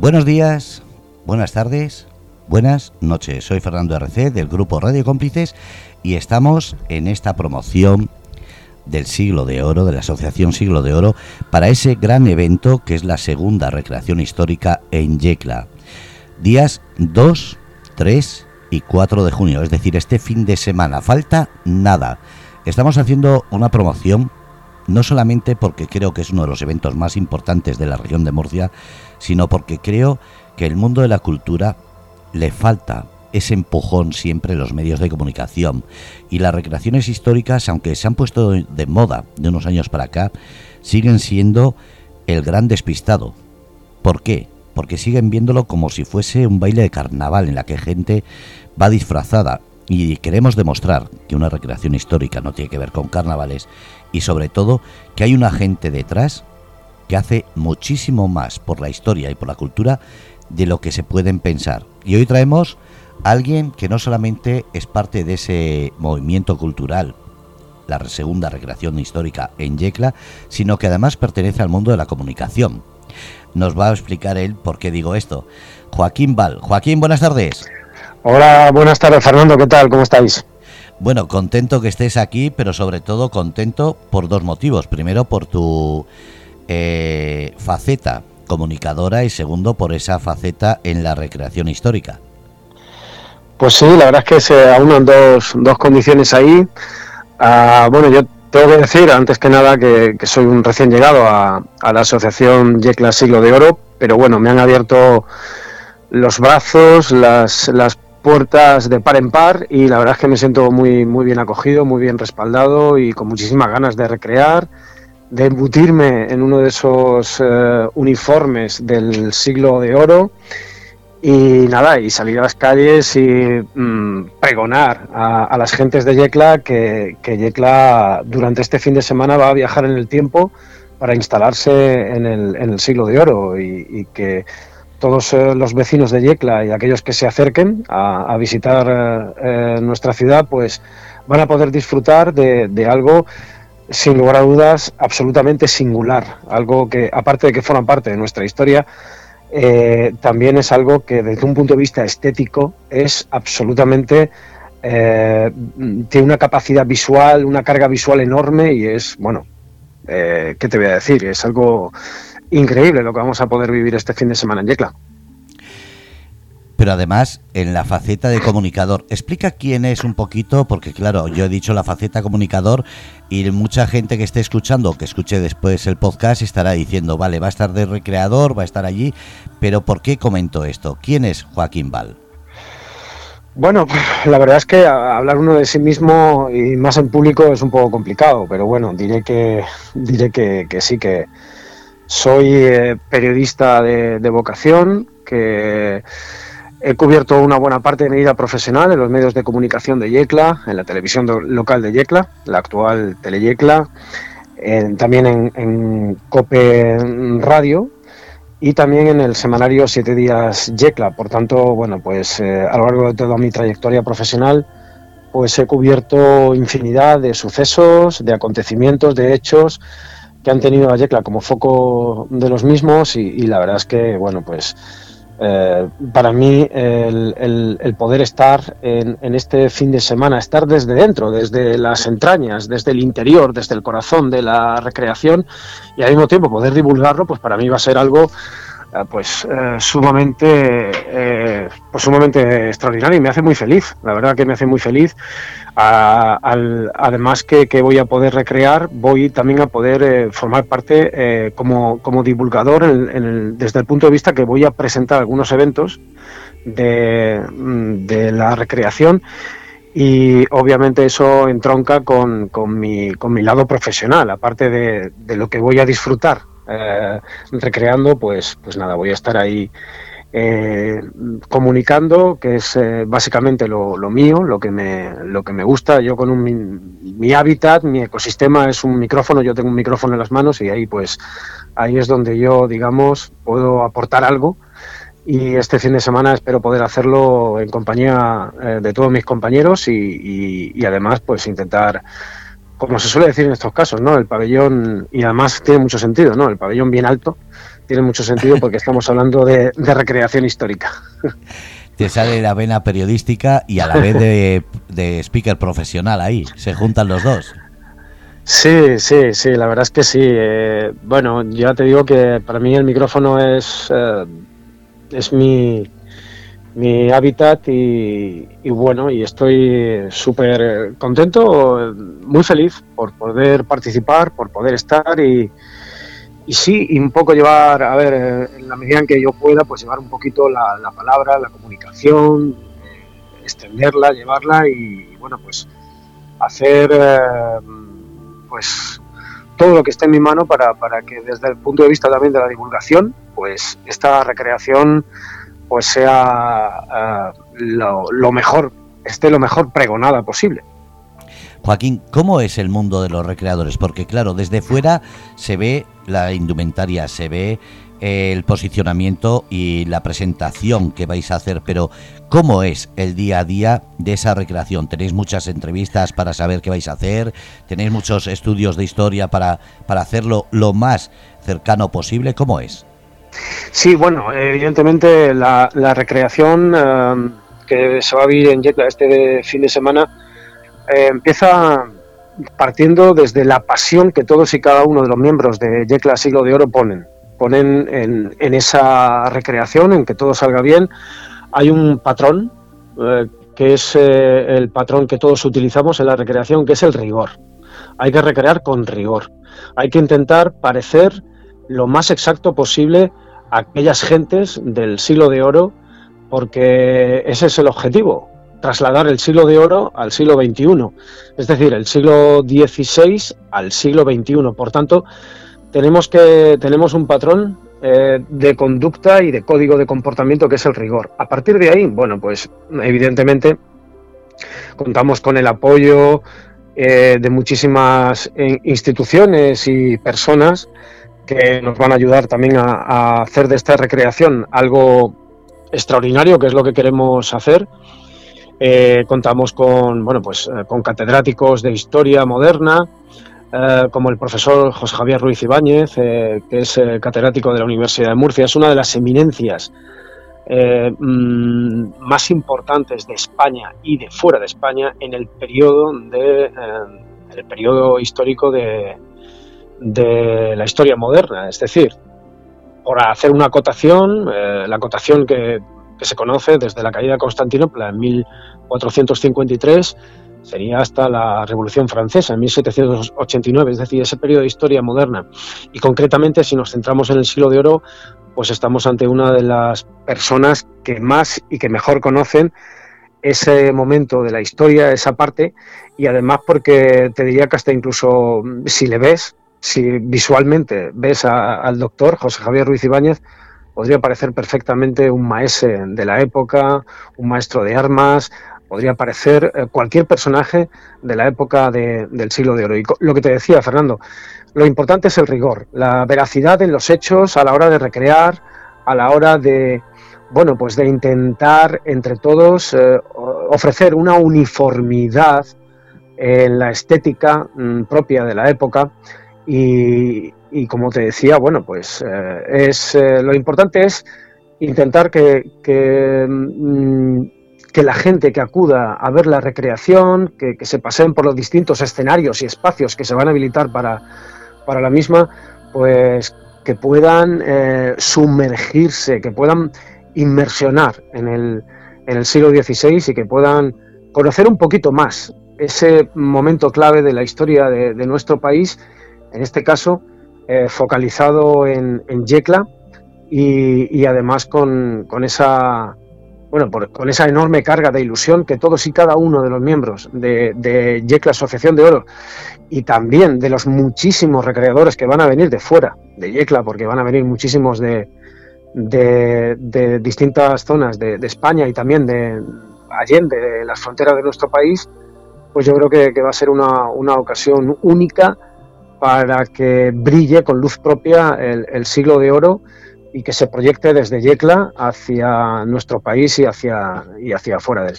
Buenos días, buenas tardes, buenas noches. Soy Fernando RC del grupo Radio Cómplices y estamos en esta promoción del Siglo de Oro, de la Asociación Siglo de Oro, para ese gran evento que es la segunda recreación histórica en Yecla. Días 2, 3 y 4 de junio, es decir, este fin de semana. Falta nada. Estamos haciendo una promoción no solamente porque creo que es uno de los eventos más importantes de la región de Murcia, sino porque creo que el mundo de la cultura le falta ese empujón siempre en los medios de comunicación. Y las recreaciones históricas, aunque se han puesto de moda de unos años para acá, siguen siendo el gran despistado. ¿Por qué? Porque siguen viéndolo como si fuese un baile de carnaval en la que gente va disfrazada. Y queremos demostrar que una recreación histórica no tiene que ver con carnavales y sobre todo que hay una gente detrás que hace muchísimo más por la historia y por la cultura de lo que se pueden pensar. Y hoy traemos a alguien que no solamente es parte de ese movimiento cultural, la segunda recreación histórica en Yecla, sino que además pertenece al mundo de la comunicación. Nos va a explicar él por qué digo esto. Joaquín Val. Joaquín, buenas tardes. Hola, buenas tardes Fernando, ¿qué tal? ¿Cómo estáis? Bueno, contento que estés aquí, pero sobre todo contento por dos motivos. Primero, por tu eh, faceta comunicadora y segundo por esa faceta en la recreación histórica. Pues sí, la verdad es que se aunan dos, dos condiciones ahí. Ah, bueno, yo tengo que decir, antes que nada, que, soy un recién llegado a, la asociación Yecla Siglo de Oro, pero bueno, me han abierto los brazos, las, las puertas de par en par y la verdad es que me siento muy, muy bien acogido, muy bien respaldado y con muchísimas ganas de recrear de embutirme en uno de esos eh, uniformes del siglo de oro y nada, y salir a las calles y mm, pregonar a, las gentes de Yecla que, que, Yecla durante este fin de semana va a viajar en el tiempo para instalarse en el, en el siglo de oro y, que todos eh, los vecinos de Yecla y aquellos que se acerquen a, visitar eh, nuestra ciudad pues van a poder disfrutar de, algo sin lugar a dudas, absolutamente singular. Algo que, aparte de que forma parte de nuestra historia, eh, también es algo que desde un punto de vista estético es absolutamente... Eh, tiene una capacidad visual, una carga visual enorme y es, bueno, eh, ¿qué te voy a decir? Es algo increíble lo que vamos a poder vivir este fin de semana en Yecla pero además en la faceta de comunicador. Explica quién es un poquito, porque claro, yo he dicho la faceta comunicador y mucha gente que esté escuchando, que escuche después el podcast, estará diciendo, vale, va a estar de recreador, va a estar allí, pero ¿por qué comento esto? ¿Quién es Joaquín Val? Bueno, la verdad es que hablar uno de sí mismo y más en público es un poco complicado, pero bueno, diré que diré que, sí que soy eh, periodista de, vocación, que He cubierto una buena parte de mi vida profesional en los medios de comunicación de Yecla, en la televisión local de Yecla, la actual Teleyecla, también en, Cope Radio y también en el semanario Siete Días Yecla. Por tanto, bueno, pues eh, a lo largo de toda mi trayectoria profesional, pues he cubierto infinidad de sucesos, de acontecimientos, de hechos que han tenido a Yecla como foco de los mismos y, la verdad es que, bueno, pues eh, para mí el, poder estar en, este fin de semana, estar desde dentro, desde las entrañas, desde el interior, desde el corazón de la recreación y al mismo tiempo poder divulgarlo, pues para mí va a ser algo pues eh, sumamente pues sumamente extraordinario y me hace muy feliz la verdad que me hace muy feliz. Además que, voy a poder recrear, voy también a poder eh, formar parte eh, como, divulgador desde el punto de vista que voy a presentar algunos eventos de, mm, la recreación y obviamente eso entronca con, con, mi, con mi lado profesional, aparte de, lo que voy a disfrutar eh, recreando, pues, pues nada, voy a estar ahí eh, comunicando, que es eh, básicamente lo, mío, lo que, me, lo que me gusta. Yo con un, mi, hábitat, mi ecosistema es un micrófono, yo tengo un micrófono en las manos y ahí pues ahí es donde yo, digamos, puedo aportar algo. Y este fin de semana espero poder hacerlo en compañía de todos mis compañeros y, y, además pues intentar como se suele decir en estos casos, ¿no? El pabellón, y además tiene mucho sentido, ¿no? El pabellón bien alto tiene mucho sentido porque estamos hablando de, recreación histórica. Te sale la vena periodística y a la vez de, speaker profesional ahí, se juntan los dos. Sí, sí, sí, la verdad es que sí. Eh, bueno, ya te digo que para mí el micrófono es, eh, es mi, mi hábitat y, bueno, y estoy súper contento, muy feliz por poder participar, por poder estar y, y sí, y un poco llevar, a ver, en la medida en que yo pueda, pues llevar un poquito la, palabra, la comunicación, eh, extenderla, llevarla y, bueno, pues hacer eh, pues todo lo que esté en mi mano para, para que desde el punto de vista también de la divulgación, pues esta recreación pues sea eh, lo, mejor, esté lo mejor pregonada posible. Joaquín, ¿cómo es el mundo de los recreadores? Porque claro, desde fuera se ve la indumentaria, se ve eh, el posicionamiento y la presentación que vais a hacer, pero ¿cómo es el día a día de esa recreación? ¿Tenéis muchas entrevistas para saber qué vais a hacer? ¿Tenéis muchos estudios de historia para, para hacerlo lo más cercano posible? ¿Cómo es? Sí, bueno, evidentemente la, recreación eh, que se va a vivir en Jetla este fin de semana eh, empieza partiendo desde la pasión que todos y cada uno de los miembros de Yecla Siglo de Oro ponen. Ponen en, esa recreación, en que todo salga bien. Hay un patrón, eh, que es el patrón que todos utilizamos en la recreación, que es el rigor. Hay que recrear con rigor. Hay que intentar parecer lo más exacto posible a aquellas gentes del siglo de oro, porque ese es el objetivo, trasladar el siglo de oro al siglo XXI, es decir, el siglo XVI al siglo XXI. Por tanto, tenemos, que, tenemos un patrón eh, de conducta y de código de comportamiento que es el rigor. A partir de ahí, bueno, pues evidentemente contamos con el apoyo eh, de muchísimas eh, instituciones y personas que nos van a ayudar también a, hacer de esta recreación algo extraordinario, que es lo que queremos hacer. Eh, contamos con, bueno, pues, eh, con catedráticos de historia moderna, eh, como el profesor José Javier Ruiz Ibáñez, que es catedrático de la Universidad de Murcia. Es una de las eminencias mm, más importantes de España y de fuera de España en el periodo, de, el periodo histórico de, de la historia moderna. Es decir, por hacer una acotación, eh, la acotación que, se conoce desde la caída de Constantinopla en 1453 sería hasta la Revolución Francesa en 1789, es decir, ese periodo de historia moderna. Y concretamente, si nos centramos en el siglo de oro, pues estamos ante una de las personas que más y que mejor conocen ese momento de la historia, esa parte, y además porque te diría que hasta incluso si le ves, si visualmente ves al doctor José Javier Ruiz Ibáñez, podría parecer perfectamente un maese de la época, un maestro de armas, podría parecer eh, cualquier personaje de la época del siglo de oro. Y lo que te decía, Fernando, lo importante es el rigor, la veracidad en los hechos a la hora de recrear, a la hora de, bueno, pues de intentar entre todos eh, ofrecer una uniformidad en la estética mm, propia de la época y, como te decía, bueno, pues eh, es eh, lo importante es intentar que, que, mm, que, la gente que acuda a ver la recreación, que, se paseen por los distintos escenarios y espacios que se van a habilitar para, para la misma, pues que puedan eh, sumergirse, que puedan inmersionar en el, en el siglo XVI y que puedan conocer un poquito más ese momento clave de la historia de nuestro país en este caso eh, focalizado en, Yecla y, además con, esa bueno, con esa enorme carga de ilusión que todos y cada uno de los miembros de, Yecla Asociación de Oro y también de los muchísimos recreadores que van a venir de fuera de Yecla, porque van a venir muchísimos de, distintas zonas de, España y también de allende de las fronteras de nuestro país, pues yo creo que, va a ser una ocasión única para que brille con luz propia el, siglo de oro y que se proyecte desde Yecla hacia nuestro país y hacia, y hacia afuera de él.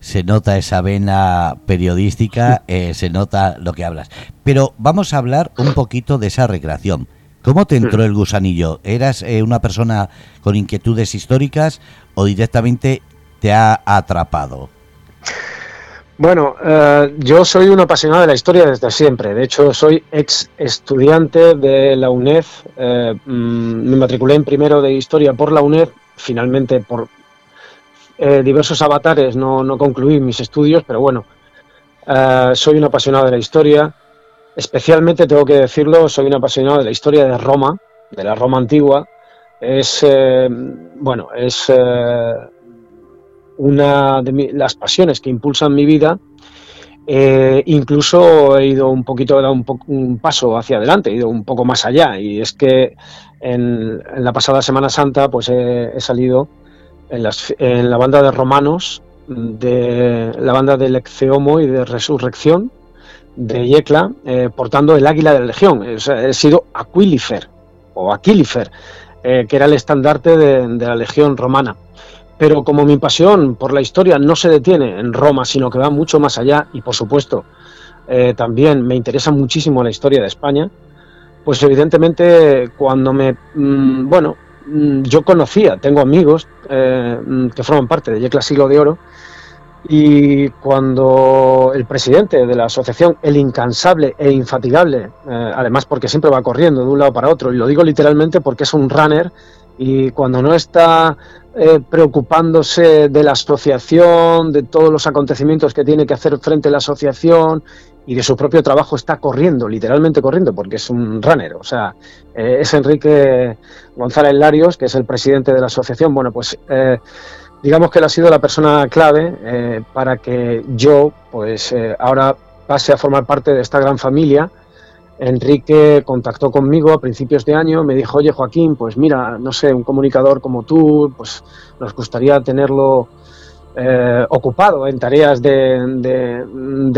se nota esa vena periodística, eh, se nota lo que hablas. Pero vamos a hablar un poquito de esa recreación. ¿Cómo te entró el gusanillo? ¿Eras eh, una persona con inquietudes históricas o directamente te ha atrapado? Bueno, eh, yo soy un apasionado de la historia desde siempre. De hecho, soy ex estudiante de la UNED. Mm, me matriculé en primero de historia por la UNED. Finalmente, por eh, diversos avatares no, no, concluí mis estudios, pero bueno, eh, soy un apasionado de la historia. Especialmente, tengo que decirlo, soy un apasionado de la historia de Roma, de la Roma antigua. Es, eh, bueno, es una de las pasiones que impulsan mi vida. incluso he ido un poquito, he dado un, un, paso hacia adelante, he ido un poco más allá. Y es que en, la pasada Semana Santa, pues he salido en, la banda de romanos, de la banda del Exeomo y de Resurrección de Yecla, eh, portando el águila de la legión. he sido Aquilifer o Aquilifer, eh, que era el estandarte de, la legión romana. Pero como mi pasión por la historia no se detiene en Roma, sino que va mucho más allá, y por supuesto eh, también me interesa muchísimo la historia de España, pues evidentemente cuando me, mm, bueno, Mm, yo conocía, tengo amigos eh, que forman parte de Yecla Siglo de Oro, y cuando el presidente de la asociación, el incansable e infatigable, eh, además porque siempre va corriendo de un lado para otro, y lo digo literalmente porque es un runner, y cuando no está eh, preocupándose de la asociación, de todos los acontecimientos que tiene que hacer frente a la asociación y de su propio trabajo está corriendo, literalmente corriendo, porque es un runner. O sea, eh, es Enrique González Larios, que es el presidente de la asociación. Bueno, pues eh, digamos que él ha sido la persona clave eh, para que yo, pues ahora pase a formar parte de esta gran familia. Enrique contactó conmigo a principios de año, me dijo, oye Joaquín, pues mira, no sé, un comunicador como tú, pues nos gustaría tenerlo eh, ocupado en tareas de,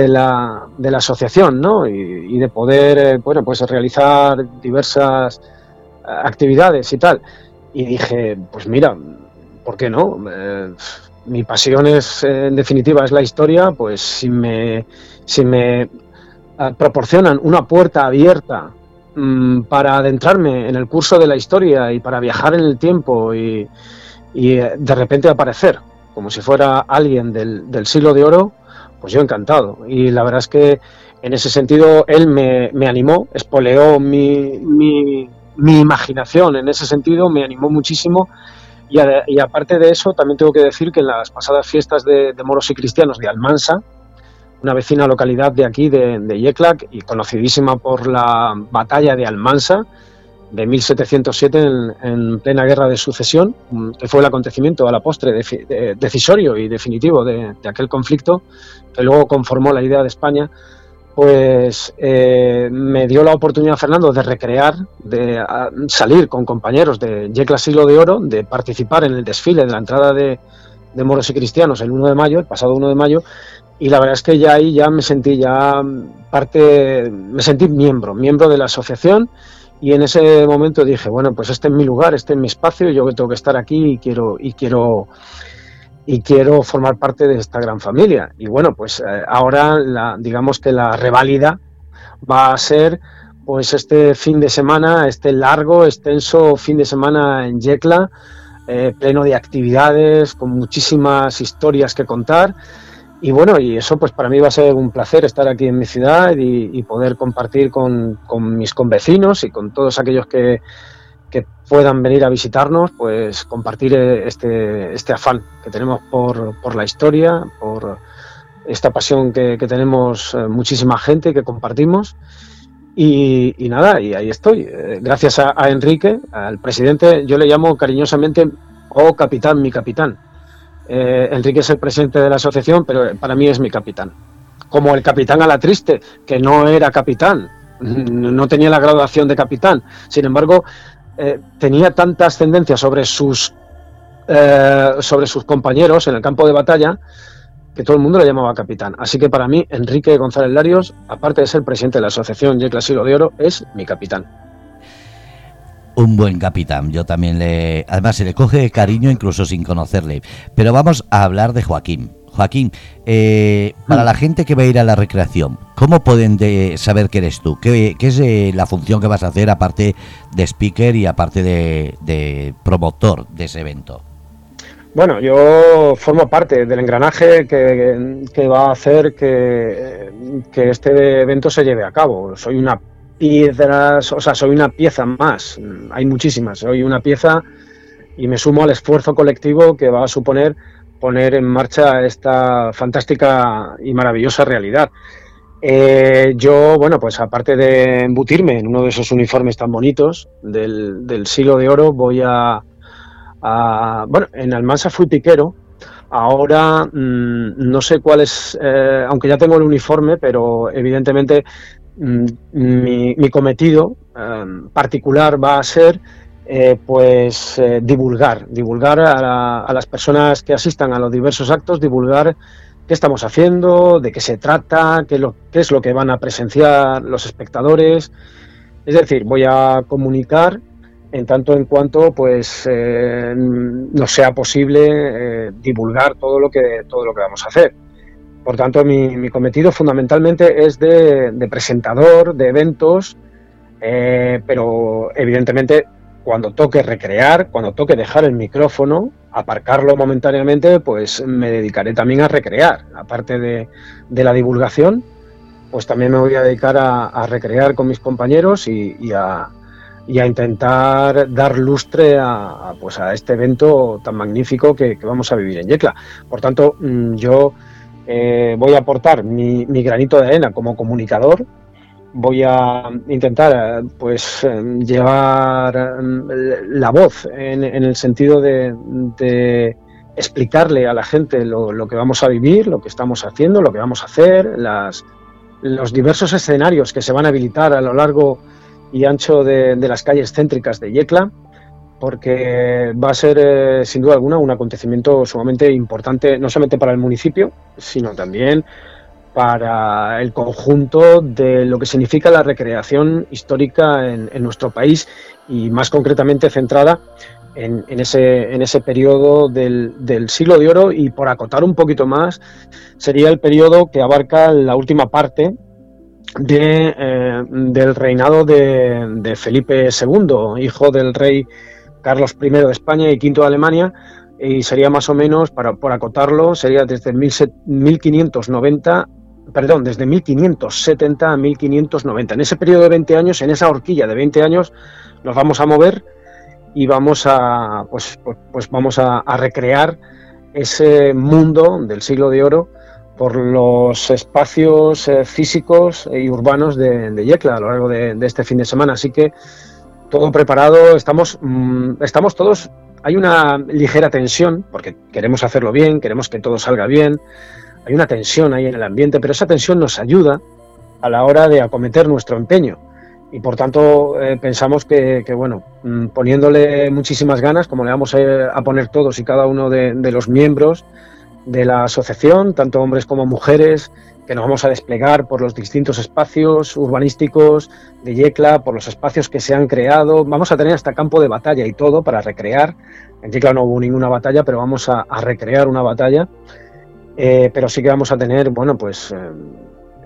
la, asociación ¿no? y, de poder eh, bueno, pues realizar diversas actividades y tal. Y dije, pues mira, ¿por qué no? Eh, mi pasión es, en definitiva, es la historia, pues si me, si me proporcionan una puerta abierta mm, para adentrarme en el curso de la historia y para viajar en el tiempo y, y de repente aparecer como si fuera alguien del, del, siglo de oro, pues yo encantado. Y la verdad es que en ese sentido él me, me animó, espoleó mi, mi, imaginación en ese sentido, me animó muchísimo. Y, aparte de eso, también tengo que decir que en las pasadas fiestas de moros y cristianos de Almansa, una vecina localidad de aquí, de, de Yeclac, y conocidísima por la batalla de Almansa, de 1707 en, plena guerra de sucesión, mm, que fue el acontecimiento a la postre decisorio y definitivo de, aquel conflicto, que luego conformó la idea de España, pues eh, me dio la oportunidad, Fernando, de recrear, de salir con compañeros de Yecla Siglo de Oro, de participar en el desfile de la entrada de, de moros y cristianos el 1 de mayo, el pasado 1 de mayo, y la verdad es que ya ahí ya me sentí ya parte, me sentí miembro, miembro de la asociación y en ese momento dije, bueno, pues este es mi lugar, este es mi espacio, yo tengo que estar aquí y quiero, y quiero, y quiero formar parte de esta gran familia. Y bueno, pues eh, ahora la, digamos que la reválida va a ser pues este fin de semana, este largo, extenso fin de semana en Yecla, eh, pleno de actividades, con muchísimas historias que contar y bueno, y eso pues para mí va a ser un placer estar aquí en mi ciudad y, poder compartir con, mis convecinos y con todos aquellos que, puedan venir a visitarnos, pues compartir eh, este, este afán que tenemos por, la historia, por esta pasión que, tenemos eh, muchísima gente que compartimos. Y, nada, y ahí estoy. Eh, gracias a Enrique, al presidente, yo le llamo cariñosamente, oh capitán, mi capitán eh, Enrique es el presidente de la asociación, pero para mí es mi capitán. Como el capitán a la triste, que no era capitán, no tenía la graduación de capitán. Sin embargo, eh, tenía tanta ascendencia sobre sus, eh, sobre sus compañeros en el campo de batalla que todo el mundo le llamaba capitán. Así que para mí, Enrique González Larios, aparte de ser presidente de la asociación Yecla Siglo de Oro, es mi capitán un buen capitán. Yo también le. Además, se le coge cariño incluso sin conocerle. Pero vamos a hablar de Joaquín. Joaquín, eh, para la gente que va a ir a la recreación, ¿cómo pueden saber que eres tú? ¿Qué, es eh, la función que vas a hacer aparte de speaker y aparte de, promotor de ese evento? Bueno, yo formo parte del engranaje que, va a hacer que, este evento se lleve a cabo. Soy una piedra, o sea, soy una pieza más. Hay muchísimas. Soy una pieza y me sumo al esfuerzo colectivo que va a suponer poner en marcha esta fantástica y maravillosa realidad. Eh, yo, bueno, pues aparte de embutirme en uno de esos uniformes tan bonitos del, siglo de oro, voy a, bueno, en Almansa fui piquero, ahora mm, no sé cuál es, eh, aunque ya tengo el uniforme, pero evidentemente mm, mi, cometido eh, particular va a ser eh, pues eh, divulgar, divulgar a, las personas que asistan a los diversos actos, divulgar qué estamos haciendo, de qué se trata, qué, lo, qué es lo que van a presenciar los espectadores. Es decir, voy a comunicar en tanto en cuanto pues eh, no sea posible divulgar todo lo que todo lo que vamos a hacer. Por tanto, mi, cometido fundamentalmente es de, presentador de eventos, pero evidentemente cuando toque recrear, cuando toque dejar el micrófono, aparcarlo momentáneamente, pues me dedicaré también a recrear. Aparte de, la divulgación, pues también me voy a dedicar a, recrear con mis compañeros y, a, intentar dar lustre a, pues a este evento tan magnífico que, vamos a vivir en Yecla. Por tanto, mm, yo eh, voy a aportar mi, granito de arena como comunicador. Voy a intentar pues llevar la voz en, el sentido de, explicarle a la gente lo, que vamos a vivir, lo que estamos haciendo, lo que vamos a hacer, los diversos escenarios que se van a habilitar a lo largo y ancho de, las calles céntricas de Yecla, porque va a ser eh, sin duda alguna un acontecimiento sumamente importante, no solamente para el municipio, sino también para el conjunto de lo que significa la recreación histórica en, nuestro país y más concretamente centrada en, ese, en ese periodo del, siglo de oro. Y por acotar un poquito más sería el periodo que abarca la última parte de, eh, del reinado de, Felipe II, hijo del rey Carlos I de España y V de Alemania, y sería más o menos, para, por acotarlo, sería desde 1590 perdón, desde 1570 a 1590. En ese periodo de 20 años, en esa horquilla de 20 años, nos vamos a mover y vamos a, pues, pues, pues vamos a, recrear ese mundo del siglo de oro por los espacios eh, físicos y urbanos de, Yecla a lo largo de, este fin de semana. Así que todo preparado, estamos, mm, estamos todos, hay una ligera tensión, porque queremos hacerlo bien, queremos que todo salga bien, hay una tensión ahí en el ambiente, pero esa tensión nos ayuda a la hora de acometer nuestro empeño. Y por tanto eh, pensamos que, bueno, mm, poniéndole muchísimas ganas, como le vamos a, poner todos y cada uno de, los miembros de la asociación, tanto hombres como mujeres, que nos vamos a desplegar por los distintos espacios urbanísticos de Yecla, por los espacios que se han creado. Vamos a tener hasta campo de batalla y todo para recrear. En Yecla no hubo ninguna batalla, pero vamos a recrear una batalla eh, pero sí que vamos a tener, bueno, pues eh,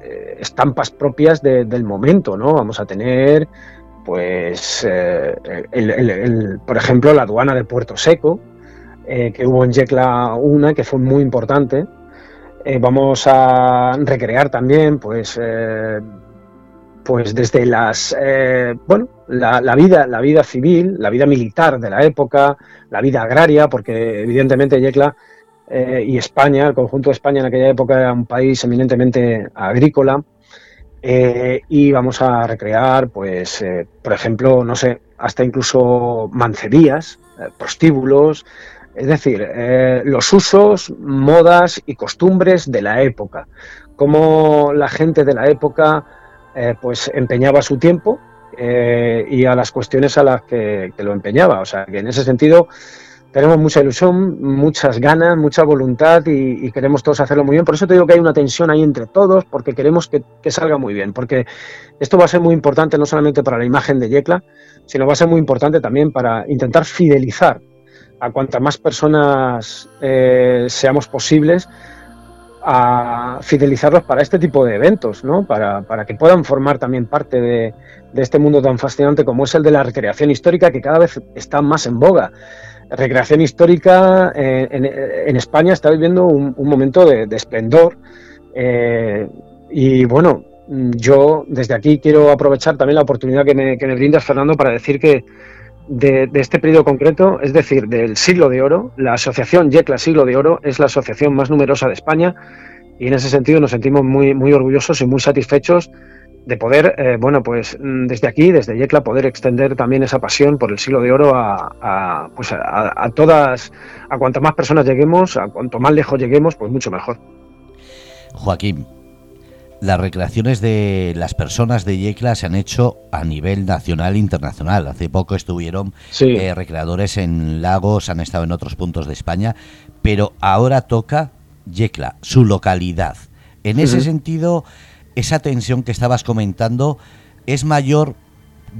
eh, estampas propias del momento, ¿no? Vamos a tener, pues, por ejemplo, la aduana de Puerto Seco, que hubo en Yecla una, que fue muy importante. Vamos a recrear también, pues, pues desde las, bueno, la, vida, la vida civil, la vida militar de la época, la vida agraria, porque evidentemente Yecla eh, y España, el conjunto de España en aquella época era un país eminentemente agrícola. Eh, y vamos a recrear, pues, eh, por ejemplo, no sé, hasta incluso mancerías, prostíbulos, es decir, los usos, modas y costumbres de la época, cómo la gente de la época pues empeñaba su tiempo y a las cuestiones a las que, que, lo empeñaba. O sea, que en ese sentido tenemos mucha ilusión, muchas ganas, mucha voluntad y, queremos todos hacerlo muy bien. Por eso te digo que hay una tensión ahí entre todos, porque queremos que, salga muy bien, porque esto va a ser muy importante no solamente para la imagen de Yecla, sino va a ser muy importante también para intentar fidelizar a cuantas más personas eh, seamos posibles a fidelizarlos para este tipo de eventos, ¿no? para, para que puedan formar también parte de, de, este mundo tan fascinante como es el de la recreación histórica, que cada vez está más en boga. Recreación histórica eh, en, España está viviendo un, un momento de, de esplendor eh, y bueno, yo desde aquí quiero aprovechar también la oportunidad que me, que me brindas, Fernando, para decir que de, este periodo concreto, es decir, del siglo de oro, la asociación YECLA Siglo de Oro es la asociación más numerosa de España y en ese sentido nos sentimos muy, muy orgullosos y muy satisfechos de poder, eh, bueno, pues desde aquí, desde YECLA, poder extender también esa pasión por el siglo de oro a, pues a, a, todas, a cuanto más personas lleguemos, a cuanto más lejos lleguemos, pues mucho mejor. Joaquín, las recreaciones de las personas de Yecla se han hecho a nivel nacional e internacional. Hace poco estuvieron sí. eh, recreadores en Lagos, han estado en otros puntos de España, pero ahora toca Yecla, su localidad. En ese uh -huh. sentido, esa tensión que estabas comentando es mayor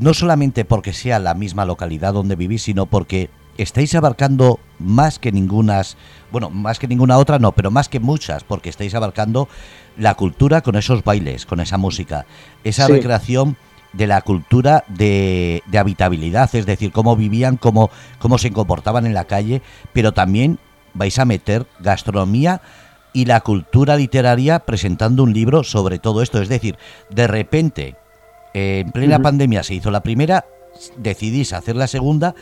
no solamente porque sea la misma localidad donde vivís, sino porque estáis abarcando más que ningunas, bueno, más que ninguna otra no, pero más que muchas, porque estáis abarcando la cultura con esos bailes, con esa música, esa sí. recreación de la cultura de, de, habitabilidad, es decir, cómo vivían, cómo, cómo se comportaban en la calle, pero también vais a meter gastronomía y la cultura literaria presentando un libro sobre todo esto, es decir, de repente, eh, en plena uh -huh. pandemia se hizo la primera, decidís hacer la segunda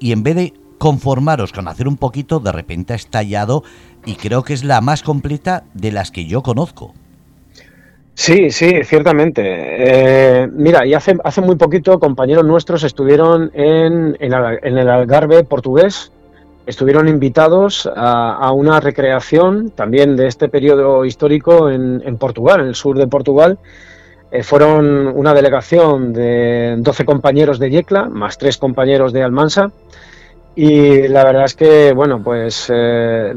y en vez de conformaros con hacer un poquito, de repente ha estallado y creo que es la más completa de las que yo conozco. Sí, sí, ciertamente. Eh, mira, y hace, hace muy poquito compañeros nuestros estuvieron en, en, en el Algarve portugués, estuvieron invitados a, a, una recreación también de este periodo histórico en, en Portugal, en el sur de Portugal. Eh, fueron una delegación de 12 compañeros de Yecla, más tres compañeros de Almansa, y la verdad es que, bueno, pues, eh,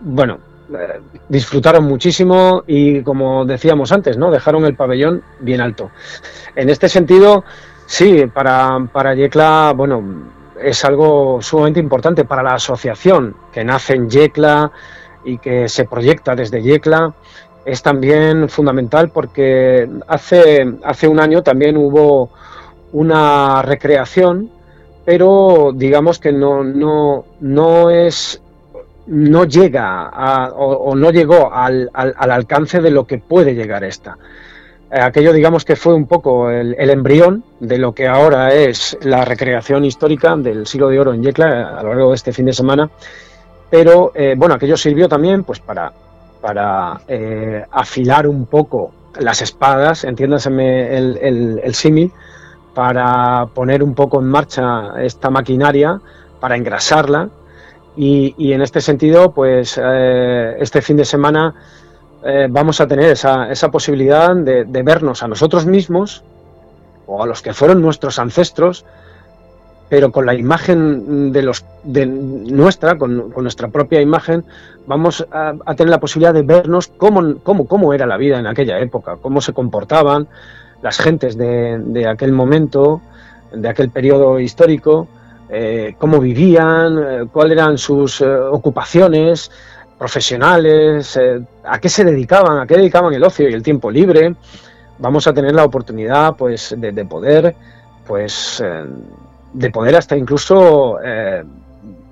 bueno, eh, disfrutaron muchísimo y como decíamos antes, ¿no? Dejaron el pabellón bien alto. En este sentido, sí, para, para Yecla, bueno, es algo sumamente importante para la asociación que nace en Yecla y que se proyecta desde Yecla. Es también fundamental porque hace, hace un año también hubo una recreación pero digamos que no, no, no es no llega a, o, no llegó al, al, al, alcance de lo que puede llegar esta. Eh, aquello digamos que fue un poco el, el, embrión de lo que ahora es la recreación histórica del siglo de oro en Yecla a lo largo de este fin de semana, pero eh, bueno, aquello sirvió también pues para, para eh, afilar un poco las espadas, entiéndaseme el, el, el símil, para poner un poco en marcha esta maquinaria, para engrasarla. Y, y en este sentido, pues eh, este fin de semana eh, vamos a tener esa, esa posibilidad de, de, vernos a nosotros mismos o a los que fueron nuestros ancestros, pero con la imagen de los de nuestra, con, con nuestra propia imagen, vamos a, tener la posibilidad de vernos cómo, cómo, cómo era la vida en aquella época, cómo se comportaban, las gentes de, de aquel momento, de aquel periodo histórico, eh, cómo vivían, eh, cuáles eran sus eh, ocupaciones profesionales, a qué se dedicaban, a qué dedicaban el ocio y el tiempo libre. Vamos a tener la oportunidad, pues, de, de poder, pues, de poder hasta incluso eh,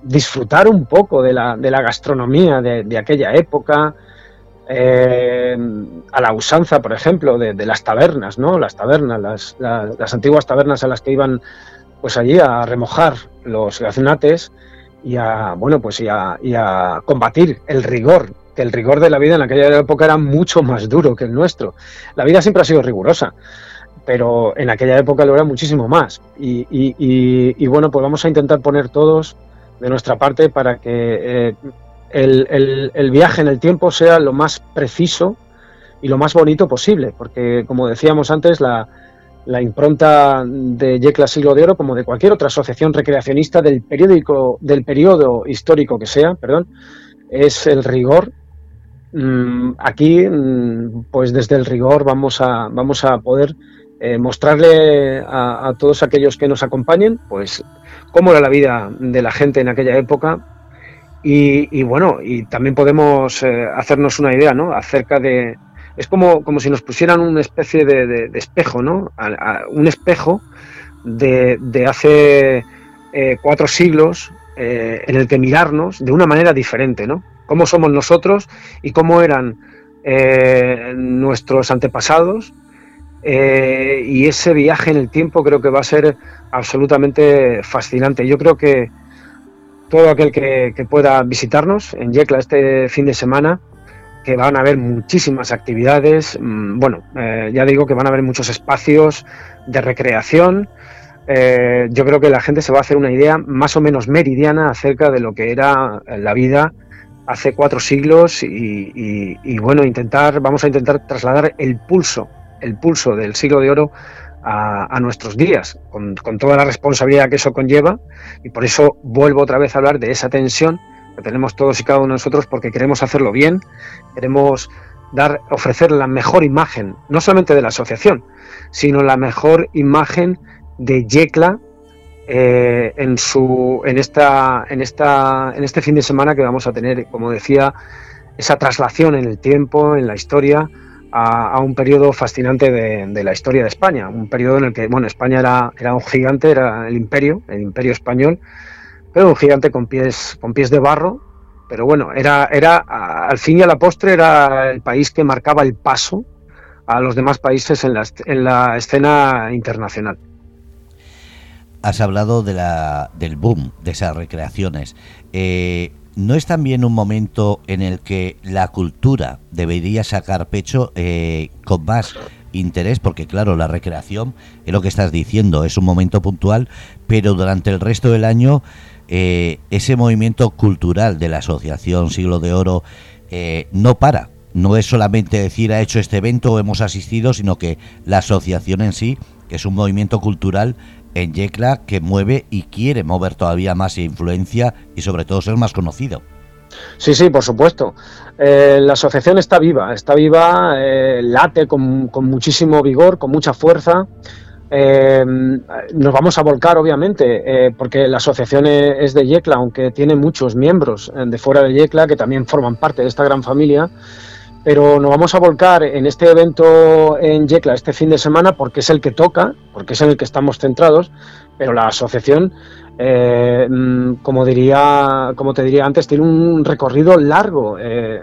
disfrutar un poco de la, de la gastronomía de, aquella época, eh, a la usanza, por ejemplo, de, las tabernas, ¿no? Las tabernas, las, la, las, antiguas tabernas a las que iban pues allí a remojar los gaznates y a, bueno, pues y a, y a combatir el rigor, que el rigor de la vida en aquella época era mucho más duro que el nuestro. La vida siempre ha sido rigurosa, pero en aquella época lo era muchísimo más. Y, bueno, pues vamos a intentar poner todos de nuestra parte para que eh, el, viaje en el tiempo sea lo más preciso y lo más bonito posible, porque como decíamos antes, la, la impronta de Yecla Siglo de Oro, como de cualquier otra asociación recreacionista del periódico, del periodo histórico que sea, perdón, es el rigor. Mm, aquí, mm, pues desde el rigor vamos a, vamos a poder eh, mostrarle a, todos aquellos que nos acompañen, pues cómo era la vida de la gente en aquella época, Y, bueno, y también podemos eh, hacernos una idea, ¿no? Acerca de... Es como, como si nos pusieran una especie de, espejo, ¿no? un espejo de, hace eh, cuatro siglos en el que mirarnos de una manera diferente, ¿no? Cómo somos nosotros y cómo eran nuestros antepasados eh, y ese viaje en el tiempo creo que va a ser absolutamente fascinante. Yo creo que todo aquel que, pueda visitarnos en Yecla este fin de semana, que van a haber muchísimas actividades, mm, bueno, eh, ya digo que van a haber muchos espacios de recreación. Eh, yo creo que la gente se va a hacer una idea más o menos meridiana acerca de lo que era la vida hace cuatro siglos y, y bueno, intentar, vamos a intentar trasladar el pulso el pulso del siglo de oro a, nuestros días, con, toda la responsabilidad que eso conlleva, y por eso vuelvo otra vez a hablar de esa tensión que tenemos todos y cada uno de nosotros, porque queremos hacerlo bien, queremos dar, ofrecer la mejor imagen, no solamente de la asociación, sino la mejor imagen de Yecla eh, en su en esta en esta en este fin de semana que vamos a tener como decía esa traslación en el tiempo en la historia a, un periodo fascinante de, la historia de España, un periodo en el que, bueno, España era, era un gigante, era el imperio, el imperio español, pero un gigante con pies, con pies de barro, pero bueno, era, era al fin y a la postre era el país que marcaba el paso a los demás países en la, en la escena internacional. Has hablado de la, del boom de esas recreaciones. Eh, ¿No es también un momento en el que la cultura debería sacar pecho eh, con más interés? Porque claro, la recreación es lo que estás diciendo, es un momento puntual, pero durante el resto del año eh, ese movimiento cultural de la Asociación Siglo de Oro eh, no para. No es solamente decir ha hecho este evento o hemos asistido, sino que la asociación en sí es un movimiento cultural en Yecla que mueve y quiere mover todavía más influencia y sobre todo ser más conocido. Sí, sí, por supuesto. Eh, la asociación está viva, está viva, eh, late con, muchísimo vigor, con mucha fuerza. Eh, nos vamos a volcar, obviamente, porque la asociación e, es de Yecla, aunque tiene muchos miembros de fuera de Yecla que también forman parte de esta gran familia pero nos vamos a volcar en este evento en Yecla este fin de semana porque es el que toca, porque es en el que estamos centrados, pero la asociación, eh, mm, como diría, como te diría antes, tiene un recorrido largo. Eh,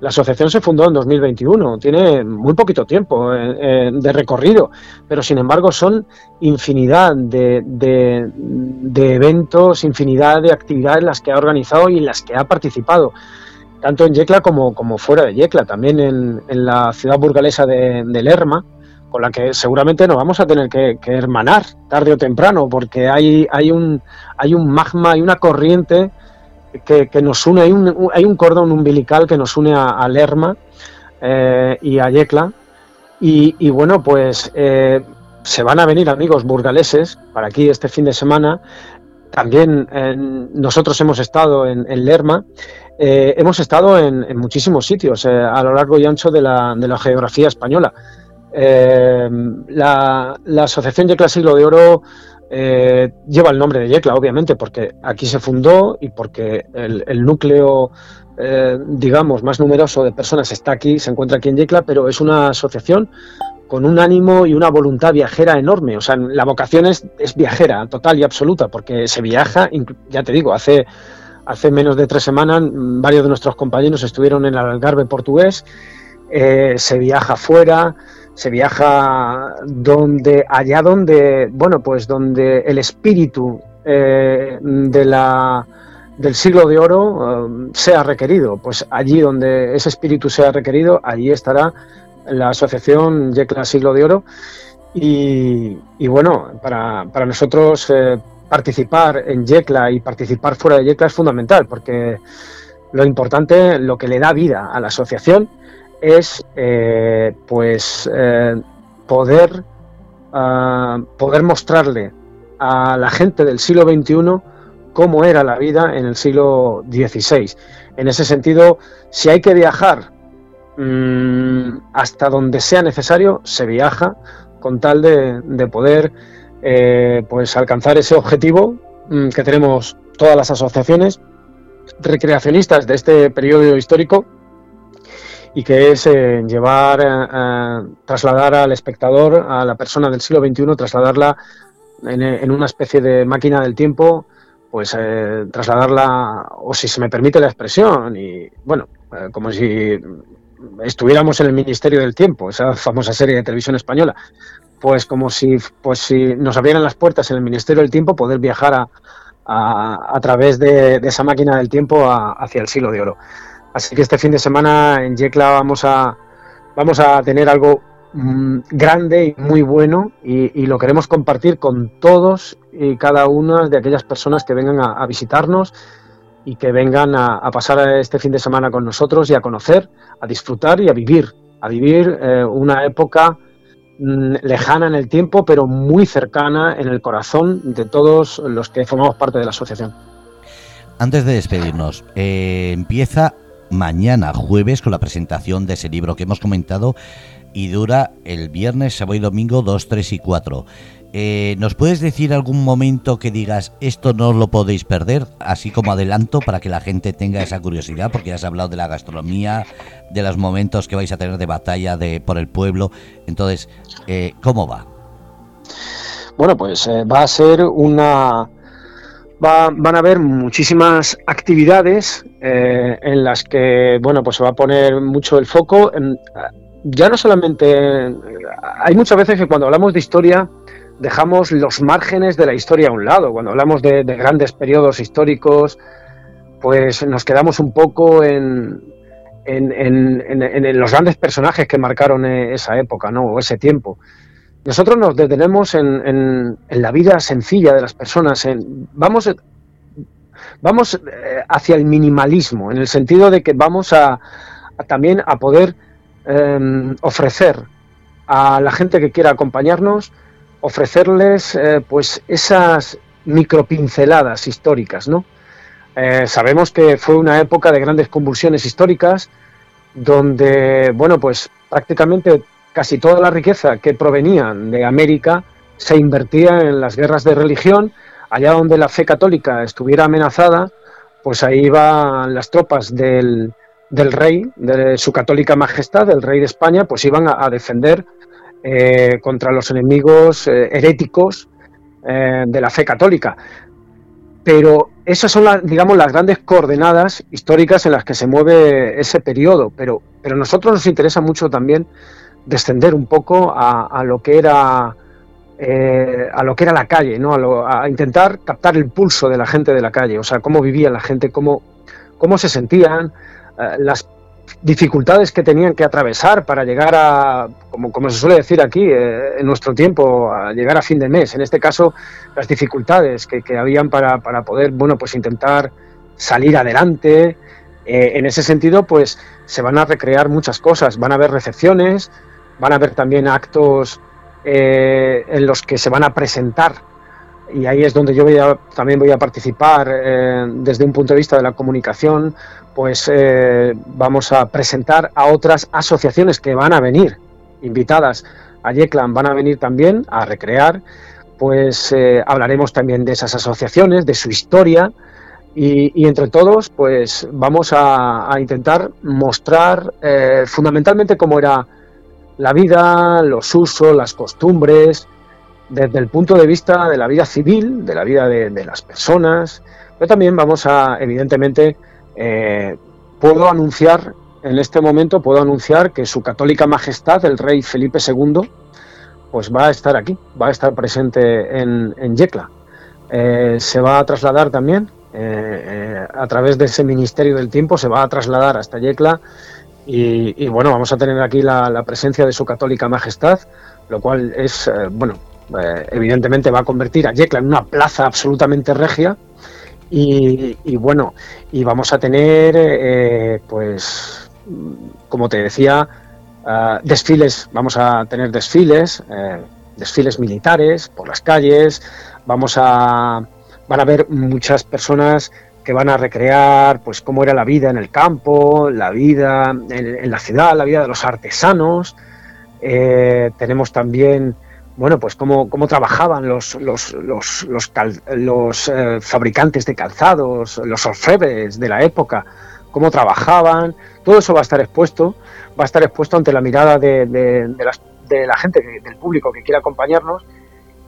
la asociación se fundó en 2021, tiene muy poquito tiempo eh, de recorrido, pero sin embargo son infinidad de, de eventos, infinidad de actividades las que ha organizado y en las que ha participado tanto en Yecla como, como fuera de Yecla, también en, la ciudad burgalesa de, Lerma, con la que seguramente nos vamos a tener que, hermanar tarde o temprano, porque hay, hay, un, hay un magma, hay una corriente que, nos une, hay un, hay un, cordón umbilical que nos une a, Lerma eh, y a Yecla. Y, bueno, pues eh, se van a venir amigos burgaleses para aquí este fin de semana. También eh, nosotros hemos estado en, en Lerma eh, hemos estado en, muchísimos sitios eh, a lo largo y ancho de la, geografía española. Eh, la, Asociación Yecla Siglo de Oro lleva el nombre de Yecla, obviamente, porque aquí se fundó y porque el, núcleo, digamos, más numeroso de personas está aquí, se encuentra aquí en Yecla, pero es una asociación con un ánimo y una voluntad viajera enorme. O sea, la vocación es viajera, total y absoluta, porque se viaja, ya te digo, hace Hace menos de tres semanas mm, varios de nuestros compañeros estuvieron en el Algarve portugués, eh, se viaja fuera, se viaja donde, allá donde, bueno, pues donde el espíritu eh, de la, del siglo de oro eh, sea requerido. Pues allí donde ese espíritu sea requerido, allí estará la asociación Yecla Siglo de Oro. Y, bueno, para, para nosotros participar en Yecla y participar fuera de Yecla es fundamental, porque lo importante, lo que le da vida a la asociación es eh, pues eh, poder, ah, poder mostrarle a la gente del siglo XXI cómo era la vida en el siglo XVI. En ese sentido, si hay que viajar mm, hasta donde sea necesario, se viaja con tal de, de poder eh, pues alcanzar ese objetivo mm, que tenemos todas las asociaciones recreacionistas de este periodo histórico y que es eh, llevar, eh, trasladar al espectador, a la persona del siglo XXI, trasladarla en, una especie de máquina del tiempo, pues trasladarla, o si se me permite la expresión, y bueno, como si estuviéramos en el Ministerio del Tiempo, esa famosa serie de televisión española, pues como si, pues si nos abrieran las puertas en el Ministerio del Tiempo, poder viajar a, a, través de, esa máquina del tiempo hacia el siglo de oro. Así que este fin de semana en Yecla vamos a, vamos a tener algo mm, grande y muy bueno y, lo queremos compartir con todos y cada una de aquellas personas que vengan a, visitarnos y que vengan a, pasar este fin de semana con nosotros y a conocer, a disfrutar y a vivir, a vivir eh, una época lejana en el tiempo, pero muy cercana en el corazón de todos los que formamos parte de la asociación. Antes de despedirnos, eh, empieza mañana jueves con la presentación de ese libro que hemos comentado y dura el viernes, sábado y domingo 2, 3 y 4. Eh, ¿Nos puedes decir algún momento que digas esto no lo podéis perder, así como adelanto para que la gente tenga esa curiosidad? Porque ya has hablado de la gastronomía, de los momentos que vais a tener de batalla de por el pueblo. Entonces, eh, ¿cómo va? Bueno, pues eh, va a ser una... van a haber muchísimas actividades en las que, bueno, pues se va a poner mucho el foco. Ya no solamente... Hay muchas veces que cuando hablamos de historia dejamos los márgenes de la historia a un lado. Cuando hablamos de, grandes periodos históricos, pues nos quedamos un poco en, en, los grandes personajes que marcaron e, esa época, ¿no? O ese tiempo. Nosotros nos detenemos en, la vida sencilla de las personas. vamos, vamos eh, hacia el minimalismo, en el sentido de que vamos a, también a poder em, ofrecer a la gente que quiera acompañarnos ofrecerles eh, pues esas micropinceladas históricas, ¿no? Eh, sabemos que fue una época de grandes convulsiones históricas donde, bueno, pues prácticamente casi toda la riqueza que provenía de América se invertía en las guerras de religión, allá donde la fe católica estuviera amenazada, pues ahí iban las tropas del, del rey, de su católica majestad, el rey de España, pues iban a defender eh, contra los enemigos eh, heréticos eh, de la fe católica. Pero esas son, las, digamos, las grandes coordenadas históricas en las que se mueve ese periodo. Pero, pero a nosotros nos interesa mucho también descender un poco a, lo que era a lo que era la calle, ¿no? A, intentar captar el pulso de la gente de la calle, o sea, cómo vivía la gente, cómo, cómo se sentían, las dificultades que tenían que atravesar para llegar a, como, como se suele decir aquí, eh, en nuestro tiempo, a llegar a fin de mes. En este caso, las dificultades que, que habían para, para, poder, bueno, pues intentar salir adelante. Eh, en ese sentido, pues se van a recrear muchas cosas. Van a haber recepciones, van a haber también actos eh, en los que se van a presentar y ahí es donde yo también voy a participar desde un punto de vista de la comunicación, pues eh, vamos a presentar a otras asociaciones que van a venir, invitadas a Yeclan, van a venir también a recrear, pues eh, hablaremos también de esas asociaciones, de su historia, y, entre todos, pues vamos a, intentar mostrar eh, fundamentalmente cómo era la vida, los usos, las costumbres, desde el punto de vista de la vida civil, de la vida de, las personas, pero también vamos a, evidentemente, eh, puedo anunciar, en este momento, puedo anunciar que su católica majestad, el rey Felipe II, pues va a estar aquí, va a estar presente en, Yecla. Eh, se va a trasladar también, eh, a través de ese Ministerio del Tiempo, se va a trasladar hasta Yecla y, bueno, vamos a tener aquí la, presencia de su católica majestad, lo cual es, bueno, evidentemente va a convertir a Yecla en una plaza absolutamente regia, y, bueno, y vamos a tener, eh, pues, como te decía, ah, desfiles, vamos a tener desfiles, eh, desfiles militares por las calles, vamos a, van a haber muchas personas que van a recrear, pues, cómo era la vida en el campo, la vida en, la ciudad, la vida de los artesanos. Eh, tenemos también bueno, pues cómo, cómo trabajaban los, los, los, los, eh, fabricantes de calzados, los orfebres de la época, cómo trabajaban, todo eso va a estar expuesto, va a estar expuesto ante la mirada de, de, de la gente, del público que quiera acompañarnos.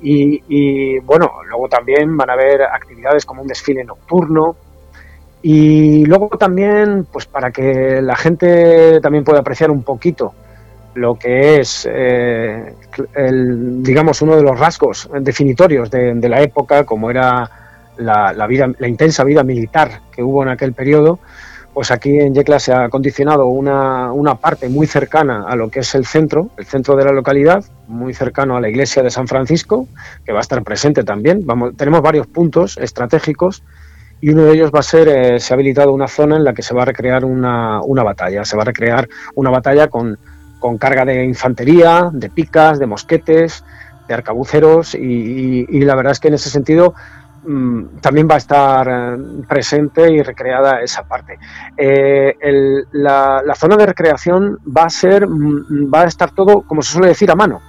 Y, y, bueno, luego también van a haber actividades como un desfile nocturno. Y luego también, pues para que la gente también pueda apreciar un poquito lo que es, eh, el, digamos, uno de los rasgos definitorios de, la época, como era la, vida, la intensa vida militar que hubo en aquel periodo, pues aquí en Yecla se ha condicionado una, una, parte muy cercana a lo que es el centro, el centro de la localidad, muy cercano a la iglesia de San Francisco, que va a estar presente también. Vamos, tenemos varios puntos estratégicos y uno de ellos va a ser, eh, se ha habilitado una zona en la que se va a recrear una, una batalla, se va a recrear una batalla con con carga de infantería, de picas, de mosquetes, de arcabuceros y, la verdad es que en ese sentido mm, también va a estar eh, presente y recreada esa parte. Eh, la, zona de recreación va a ser, mm, va a estar todo, como se suele decir, a mano.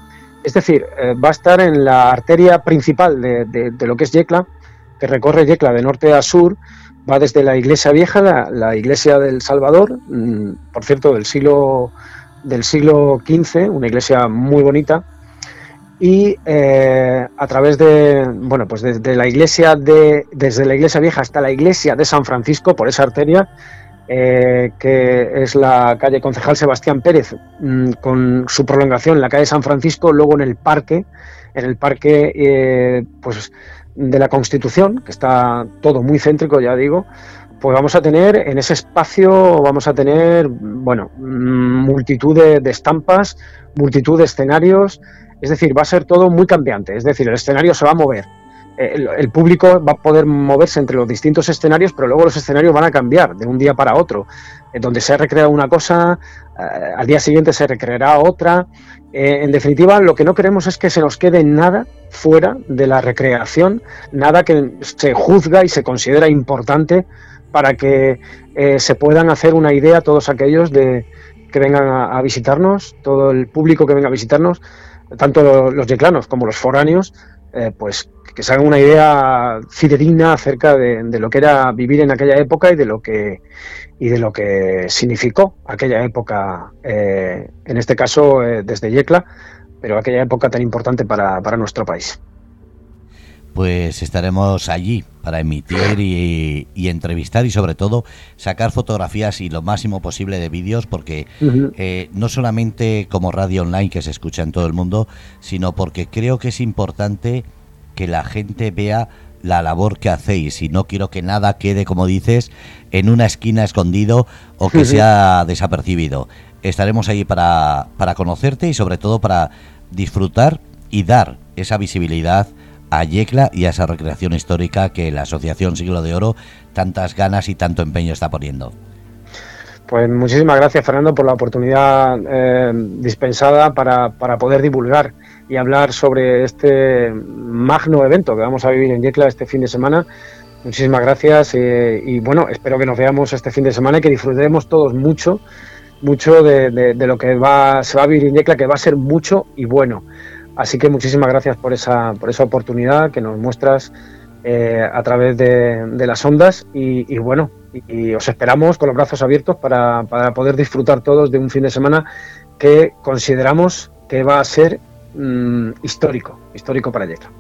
Es decir, eh, va a estar en la arteria principal de, lo que es Yecla, que recorre Yecla de norte a sur, va desde la iglesia vieja, la, la iglesia del Salvador, mm, por cierto, del siglo del siglo XV, una iglesia muy bonita, y eh, a través de, bueno, pues desde la iglesia de, desde la iglesia vieja hasta la iglesia de San Francisco, por esa arteria, eh, que es la calle Concejal Sebastián Pérez, mm, con su prolongación en la calle San Francisco, luego en el parque, en el parque, eh, pues de la Constitución, que está todo muy céntrico, ya digo, pues vamos a tener en ese espacio, vamos a tener, bueno, mm, multitud de, estampas, multitud de escenarios, es decir, va a ser todo muy cambiante, es decir, el escenario se va a mover. El, público va a poder moverse entre los distintos escenarios, pero luego los escenarios van a cambiar de un día para otro. donde se ha recreado una cosa, eh, al día siguiente se recreará otra. Eh, en definitiva, lo que no queremos es que se nos quede nada fuera de la recreación, nada que se juzga y se considera importante para que eh, se puedan hacer una idea todos aquellos de que vengan a, visitarnos, todo el público que venga a visitarnos, tanto los, yeclanos como los foráneos, eh, pues que se hagan una idea fidedigna acerca de, lo que era vivir en aquella época y de lo que y de lo que significó aquella época, eh, en este caso desde Yecla, pero aquella época tan importante para nuestro país pues estaremos allí para emitir y, entrevistar y sobre todo sacar fotografías y lo máximo posible de vídeos porque eh, no solamente como radio online que se escucha en todo el mundo, sino porque creo que es importante que la gente vea la labor que hacéis y no quiero que nada quede, como dices, en una esquina escondido o que sea desapercibido. Estaremos allí para, para conocerte y sobre todo para disfrutar y dar esa visibilidad a Yecla y a esa recreación histórica que la Asociación Siglo de Oro tantas ganas y tanto empeño está poniendo. Pues muchísimas gracias Fernando por la oportunidad eh, dispensada para, poder divulgar y hablar sobre este magno evento que vamos a vivir en Yecla este fin de semana. Muchísimas gracias eh, y bueno, espero que nos veamos este fin de semana y que disfrutemos todos mucho, mucho de, de lo que va, se va a vivir en Yecla, que va a ser mucho y bueno. Así que muchísimas gracias por esa, por esa oportunidad que nos muestras eh, a través de, las ondas y, bueno, y, os esperamos con los brazos abiertos para, poder disfrutar todos de un fin de semana que consideramos que va a ser mm, histórico, histórico para Yecla.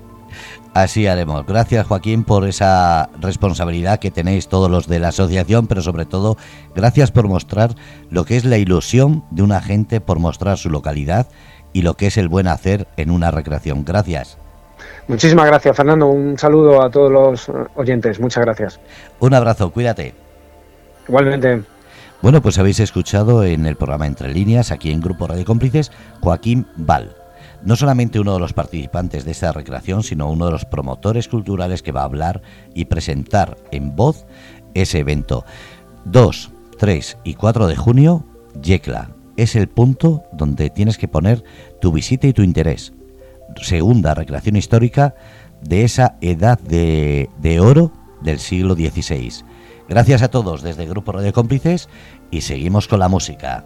Así haremos. Gracias Joaquín por esa responsabilidad que tenéis todos los de la asociación, pero sobre todo gracias por mostrar lo que es la ilusión de una gente por mostrar su localidad y lo que es el buen hacer en una recreación. Gracias. Muchísimas gracias, Fernando. Un saludo a todos los oyentes. Muchas gracias. Un abrazo, cuídate. Igualmente. Bueno, pues habéis escuchado en el programa Entre Líneas, aquí en Grupo Radio Cómplices, Joaquín Val. No solamente uno de los participantes de esta recreación, sino uno de los promotores culturales que va a hablar y presentar en voz ese evento. 2, 3 y 4 de junio, Yecla, es el punto donde tienes que poner tu visita y tu interés. Segunda recreación histórica de esa edad de, oro del siglo XVI. Gracias a todos desde el Grupo Radio Cómplices y seguimos con la música.